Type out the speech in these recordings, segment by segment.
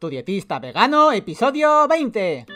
Tu dietista vegano, episodio 20.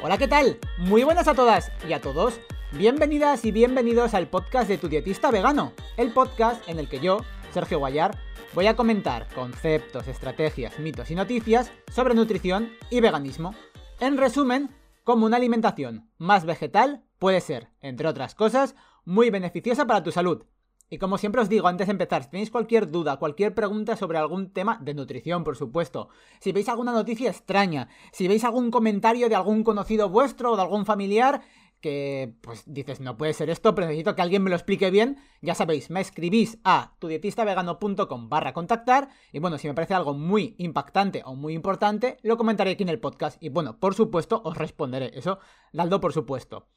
Hola, ¿qué tal? Muy buenas a todas y a todos. Bienvenidas y bienvenidos al podcast de Tu dietista vegano, el podcast en el que yo, Sergio Guayar, voy a comentar conceptos, estrategias, mitos y noticias sobre nutrición y veganismo. En resumen, cómo una alimentación más vegetal puede ser, entre otras cosas, muy beneficiosa para tu salud. Y como siempre os digo antes de empezar, si tenéis cualquier duda, cualquier pregunta sobre algún tema de nutrición, por supuesto, si veis alguna noticia extraña, si veis algún comentario de algún conocido vuestro o de algún familiar, que pues dices, no puede ser esto, pero necesito que alguien me lo explique bien, ya sabéis, me escribís a tudietistavegano.com barra contactar y bueno, si me parece algo muy impactante o muy importante, lo comentaré aquí en el podcast y bueno, por supuesto, os responderé, eso, dando por supuesto.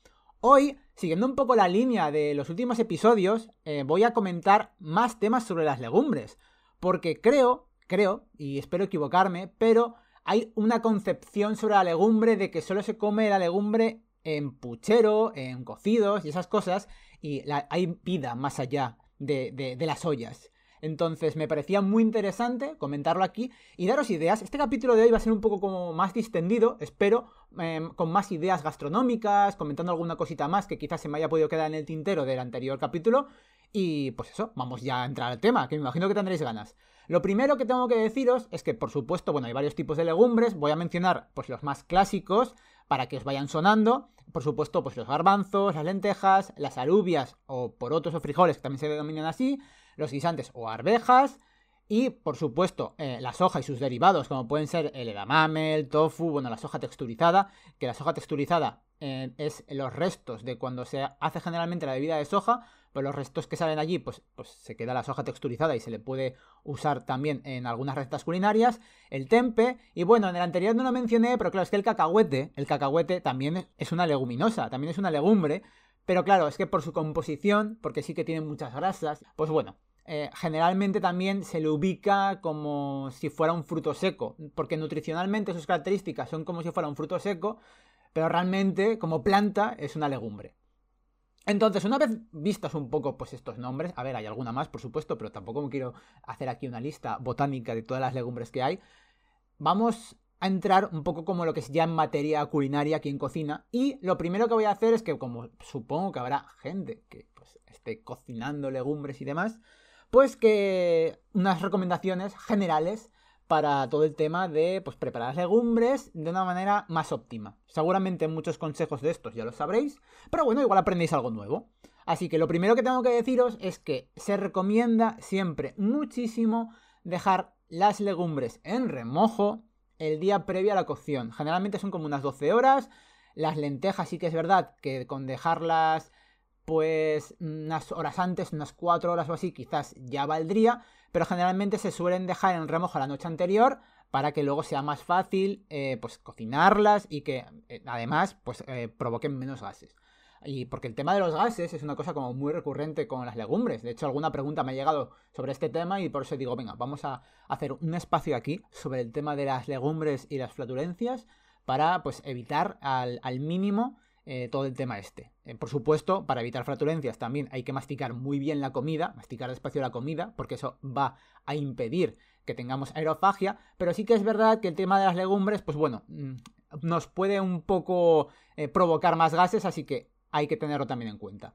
Hoy, siguiendo un poco la línea de los últimos episodios, eh, voy a comentar más temas sobre las legumbres, porque creo, creo, y espero equivocarme, pero hay una concepción sobre la legumbre de que solo se come la legumbre en puchero, en cocidos y esas cosas, y hay vida más allá de, las ollas. Entonces me parecía muy interesante comentarlo aquí y daros ideas. Este capítulo de hoy va a ser un poco como más distendido, espero, em, con más ideas gastronómicas, comentando alguna cosita más que quizás se me haya podido quedar en el tintero del anterior capítulo. Y pues eso, vamos ya a entrar al tema, que me imagino que tendréis ganas. Lo primero que tengo que deciros es que, por supuesto, bueno, hay varios tipos de legumbres. Voy a mencionar pues los más clásicos para que os vayan sonando. Por supuesto, pues los garbanzos, las lentejas, las alubias o porotos o frijoles, que también se denominan así, los guisantes o arvejas. Y, por supuesto, eh, la soja y sus derivados, como pueden ser el edamame, el tofu, bueno, la soja texturizada, que la soja texturizada eh, es los restos de cuando se hace generalmente la bebida de soja, pues los restos que salen allí, pues, pues se queda la soja texturizada y se le puede usar también en algunas recetas culinarias, el tempe, y bueno, en el anterior no lo mencioné, pero claro, es que el cacahuete, el cacahuete también es una leguminosa, también es una legumbre, pero claro, es que por su composición, porque sí que tiene muchas grasas, pues bueno, eh, generalmente también se le ubica como si fuera un fruto seco, porque nutricionalmente sus características son como si fuera un fruto seco, pero realmente como planta es una legumbre. Entonces, una vez vistos un poco pues estos nombres, a ver, hay alguna más, por supuesto, pero tampoco me quiero hacer aquí una lista botánica de todas las legumbres que hay. Vamos a entrar un poco como lo que es ya en materia culinaria aquí en cocina. Y lo primero que voy a hacer es que, como supongo que habrá gente que pues, esté cocinando legumbres y demás, pues que unas recomendaciones generales para todo el tema de pues, preparar legumbres de una manera más óptima. Seguramente muchos consejos de estos ya los sabréis, pero bueno, igual aprendéis algo nuevo. Así que lo primero que tengo que deciros es que se recomienda siempre muchísimo dejar las legumbres en remojo el día previo a la cocción. Generalmente son como unas 12 horas. Las lentejas sí que es verdad que con dejarlas pues unas horas antes, unas 4 horas o así, quizás ya valdría, pero generalmente se suelen dejar en remojo la noche anterior para que luego sea más fácil eh, pues cocinarlas y que eh, además pues eh, provoquen menos gases. Y porque el tema de los gases es una cosa como muy recurrente con las legumbres. De hecho, alguna pregunta me ha llegado sobre este tema y por eso digo, venga, vamos a hacer un espacio aquí sobre el tema de las legumbres y las flatulencias para pues evitar al, al mínimo todo el tema este. Eh, por supuesto, para evitar flatulencias también hay que masticar muy bien la comida, masticar despacio la comida, porque eso va a impedir que tengamos aerofagia, pero sí que es verdad que el tema de las legumbres, pues bueno, mm, nos puede un poco eh, provocar más gases, así que hay que tenerlo también en cuenta.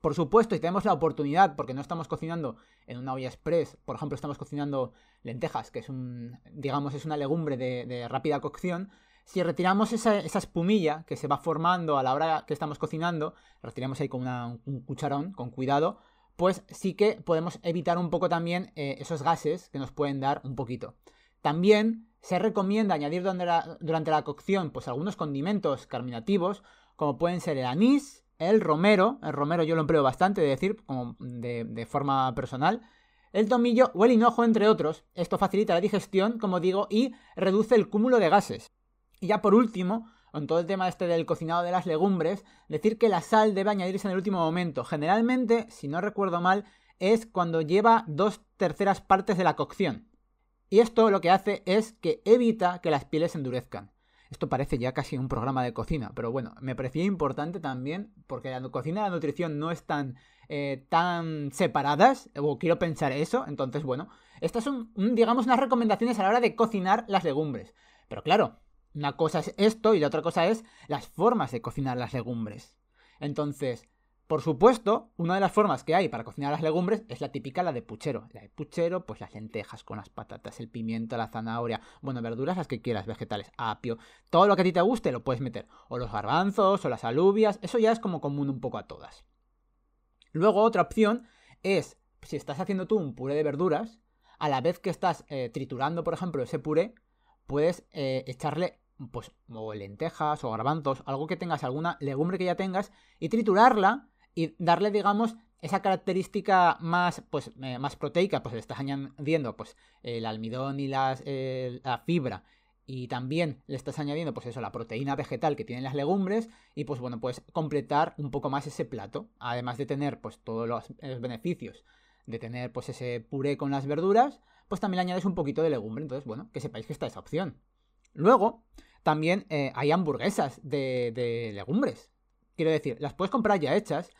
Por supuesto, si tenemos la oportunidad, porque no estamos cocinando en una olla express, por ejemplo, estamos cocinando lentejas, que es un, digamos, es una legumbre de rápida cocción, si retiramos esa, espumilla que se va formando a la hora que estamos cocinando, retiramos ahí con un cucharón, con cuidado, pues sí que podemos evitar un poco también eh, esos gases que nos pueden dar un poquito. También se recomienda añadir durante la, cocción pues algunos condimentos carminativos, como pueden ser el anís, el romero, el romero yo lo empleo bastante, de decir, de, de forma personal, el tomillo o el hinojo, entre otros. Esto facilita la digestión, como digo, y reduce el cúmulo de gases. Y ya por último, con todo el tema este del cocinado de las legumbres, decir que la sal debe añadirse en el último momento. Generalmente, si no recuerdo mal, es cuando lleva dos terceras partes de la cocción. Y esto lo que hace es que evita que las pieles endurezcan. Esto parece ya casi un programa de cocina, pero bueno, me parecía importante también porque la cocina y la nutrición no están eh, tan separadas, o quiero pensar eso, entonces bueno, estas son, digamos, unas recomendaciones a la hora de cocinar las legumbres. Pero claro, una cosa es esto y la otra cosa es las formas de cocinar las legumbres. Entonces, por supuesto, una de las formas que hay para cocinar las legumbres es la típica, la de puchero. La de puchero, pues las lentejas con las patatas, el pimiento, la zanahoria, bueno, verduras las que quieras, vegetales, apio, todo lo que a ti te guste lo puedes meter. O los garbanzos, o las alubias, eso ya es como común un poco a todas. Luego, otra opción es, si estás haciendo tú un puré de verduras, a la vez que estás eh, triturando, por ejemplo, ese puré, puedes eh, echarle pues o lentejas o garbanzos, algo que tengas, alguna legumbre que ya tengas, y triturarla y darle, digamos, esa característica más, pues, eh, más proteica, pues le estás añadiendo pues, el almidón y eh, la fibra. Y también le estás añadiendo, pues eso, la proteína vegetal que tienen las legumbres. Y pues bueno, puedes completar un poco más ese plato. Además de tener, pues, todos los, beneficios de tener, pues, ese puré con las verduras. Pues también le añades un poquito de legumbre. Entonces, bueno, que sepáis que está esa opción. Luego, también eh, hay hamburguesas de, legumbres. Quiero decir, las puedes comprar ya hechas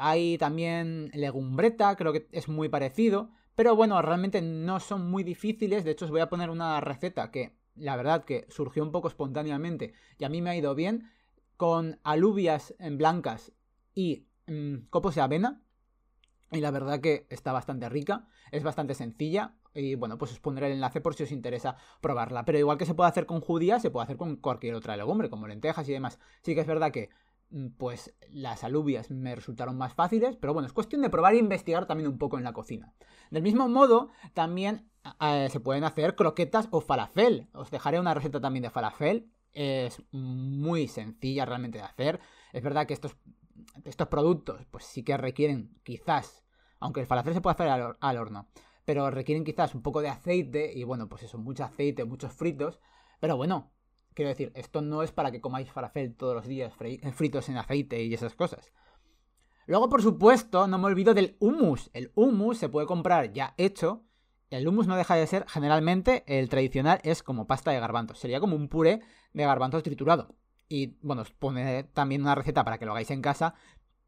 hay también legumbreta, creo que es muy parecido. Pero bueno, realmente no son muy difíciles. De hecho, os voy a poner una receta que la verdad que surgió un poco espontáneamente y a mí me ha ido bien. Con alubias blancas y mm, copos de avena. Y la verdad que está bastante rica. Es bastante sencilla. Y bueno, pues os pondré el enlace por si os interesa probarla. Pero igual que se puede hacer con judías, se puede hacer con cualquier otra legumbre, como lentejas y demás. Sí que es verdad que Mm, pues las alubias me resultaron más fáciles, pero bueno, es cuestión de probar e investigar también un poco en la cocina. Del mismo modo, también eh, se pueden hacer croquetas o falafel. Os dejaré una receta también de falafel. Es muy sencilla realmente de hacer. Es verdad que estos, estos productos, pues sí que requieren quizás, aunque el falafel se puede hacer al, horno, pero requieren quizás un poco de aceite y bueno, pues eso, mucho aceite, muchos fritos. Pero bueno, Quiero decir, esto no es para que comáis falafel todos los días eh, fritos en aceite y esas cosas. Luego, por supuesto, no me olvido del hummus. El hummus se puede comprar ya hecho. El hummus no deja de ser, generalmente, el tradicional es como pasta de garbanzos. Sería como un puré de garbanzos triturado. Y bueno, os pone también una receta para que lo hagáis en casa,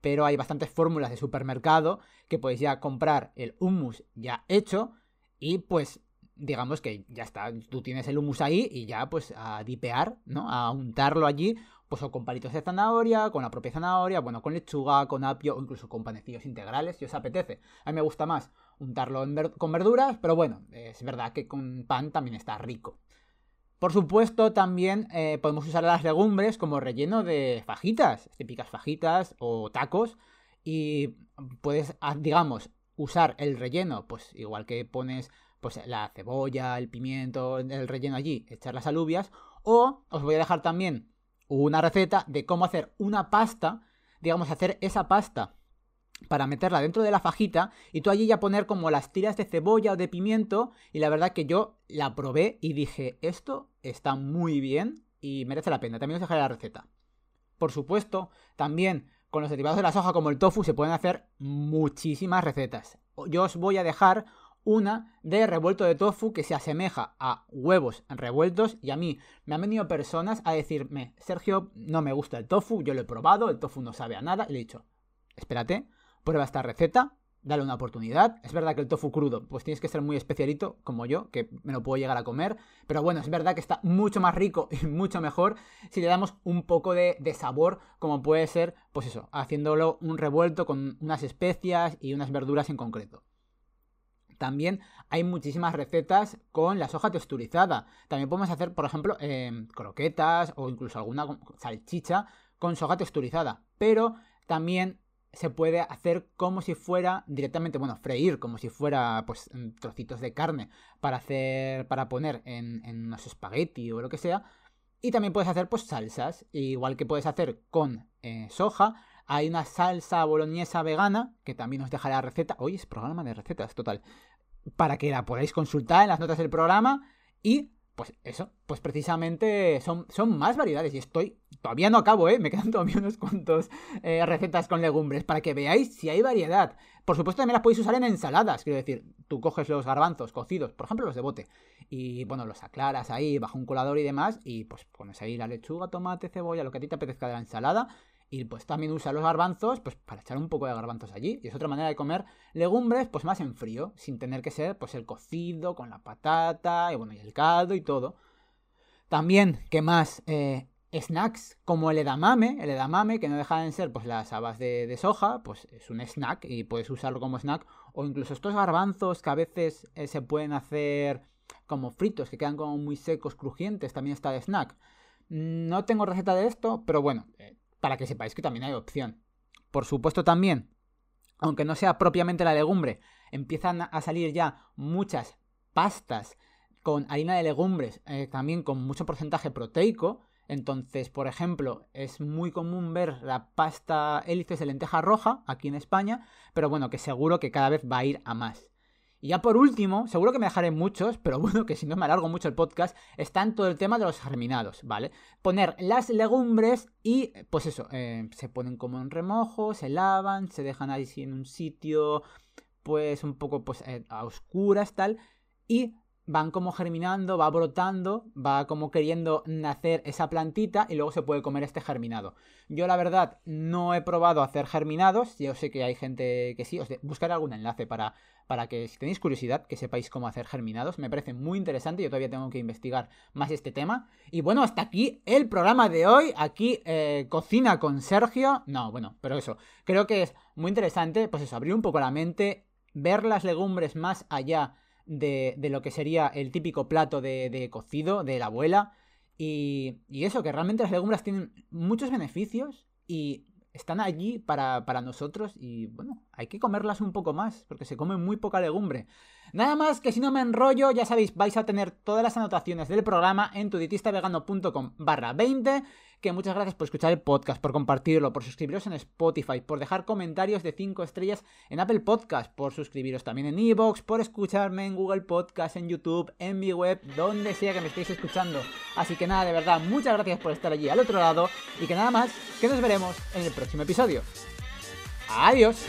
pero hay bastantes fórmulas de supermercado que podéis ya comprar el hummus ya hecho y pues digamos que ya está, tú tienes el humus ahí y ya pues a dipear, ¿no? A untarlo allí, pues o con palitos de zanahoria, con la propia zanahoria, bueno, con lechuga, con apio o incluso con panecillos integrales, si os apetece. A mí me gusta más untarlo con verduras, pero bueno, es verdad que con pan también está rico. Por supuesto, también eh, podemos usar las legumbres como relleno de fajitas, típicas fajitas o tacos. Y puedes, ah, digamos, usar el relleno, pues igual que pones pues la cebolla, el pimiento, el relleno allí, echar las alubias. O os voy a dejar también una receta de cómo hacer una pasta, digamos, hacer esa pasta para meterla dentro de la fajita y tú allí ya poner como las tiras de cebolla o de pimiento y la verdad que yo la probé y dije, esto está muy bien y merece la pena. También os dejaré la receta. Por supuesto, también con los derivados de la soja como el tofu se pueden hacer muchísimas recetas. Yo os voy a dejar una de revuelto de tofu que se asemeja a huevos revueltos y a mí me han venido personas a decirme, Sergio, no me gusta el tofu, yo lo he probado, el tofu no sabe a nada, y le he dicho, espérate, prueba esta receta, dale una oportunidad. Es verdad que el tofu crudo, pues tienes que ser muy especialito, como yo, que me lo puedo llegar a comer. Pero bueno, es verdad que está mucho más rico y mucho mejor si le damos un poco de, sabor, como puede ser, pues eso, haciéndolo un revuelto con unas especias y unas verduras en concreto. También hay muchísimas recetas con la soja texturizada. También podemos hacer, por ejemplo, em, croquetas o incluso alguna salchicha con soja texturizada. Pero también se puede hacer como si fuera directamente, bueno, freír como si fuera pues trocitos de carne para hacer, para poner en, unos espagueti o lo que sea. Y también puedes hacer pues salsas, igual que puedes hacer con eh, soja. Hay una salsa boloñesa vegana, que también os dejaré la receta. Hoy es programa de recetas, total para que la podáis consultar en las notas del programa y pues eso, pues precisamente son, son más variedades y estoy, todavía no acabo, ¿eh? Me quedan todavía unos cuantos eh, recetas con legumbres para que veáis si hay variedad. Por supuesto también las podéis usar en ensaladas, quiero decir, tú coges los garbanzos cocidos, por ejemplo los de bote, y bueno, los aclaras ahí bajo un colador y demás, y pues pones ahí la lechuga, tomate, cebolla, lo que a ti te apetezca de la ensalada, y pues también usa los garbanzos, pues para echar un poco de garbanzos allí. Y es otra manera de comer legumbres, pues más en frío, sin tener que ser pues el cocido con la patata y bueno, y el caldo y todo. También, ¿qué más? Eh, snacks como el edamame, el edamame que no dejan de ser pues las habas de, soja, pues es un snack y puedes usarlo como snack. O incluso estos garbanzos que a veces eh, se pueden hacer como fritos, que quedan como muy secos, crujientes, también está de snack. No tengo receta de esto, pero bueno, eh, para que sepáis que también hay opción. Por supuesto también, aunque no sea propiamente la legumbre, empiezan a salir ya muchas pastas con harina de legumbres, eh, también con mucho porcentaje proteico. Entonces, por ejemplo, es muy común ver la pasta hélices de lenteja roja aquí en España, pero bueno, que seguro que cada vez va a ir a más. Y ya por último, seguro que me dejaré muchos, pero bueno, que si no me alargo mucho el podcast, está en todo el tema de los germinados, ¿vale? Poner las legumbres y, pues eso, eh, se ponen como en remojo, se lavan, se dejan ahí en un sitio, pues un poco pues eh, a oscuras, tal, y van como germinando, va brotando, va como queriendo nacer esa plantita y luego se puede comer este germinado. Yo la verdad no he probado hacer germinados, yo sé que hay gente que sí, buscaré algún enlace para, para que si tenéis curiosidad que sepáis cómo hacer germinados, me parece muy interesante, yo todavía tengo que investigar más este tema. Y bueno, hasta aquí el programa de hoy, aquí eh, cocina con Sergio, no, bueno, pero eso, creo que es muy interesante, pues eso, abrir un poco la mente, ver las legumbres más allá de, lo que sería el típico plato de, cocido de la abuela. Y, y, eso, que realmente las legumbres tienen muchos beneficios y están allí para, para, nosotros y bueno, hay que comerlas un poco más porque se come muy poca legumbre. Nada más que si no me enrollo, ya sabéis, vais a tener todas las anotaciones del programa en tudietistavegano.com barra 20 que muchas gracias por escuchar el podcast, por compartirlo, por suscribiros en Spotify, por dejar comentarios de 5 estrellas en Apple Podcast, por suscribiros también en Evox, por escucharme en Google Podcast, en YouTube, en mi web, donde sea que me estéis escuchando. Así que nada, de verdad, muchas gracias por estar allí al otro lado y que nada más, que nos veremos en el próximo episodio. Adiós.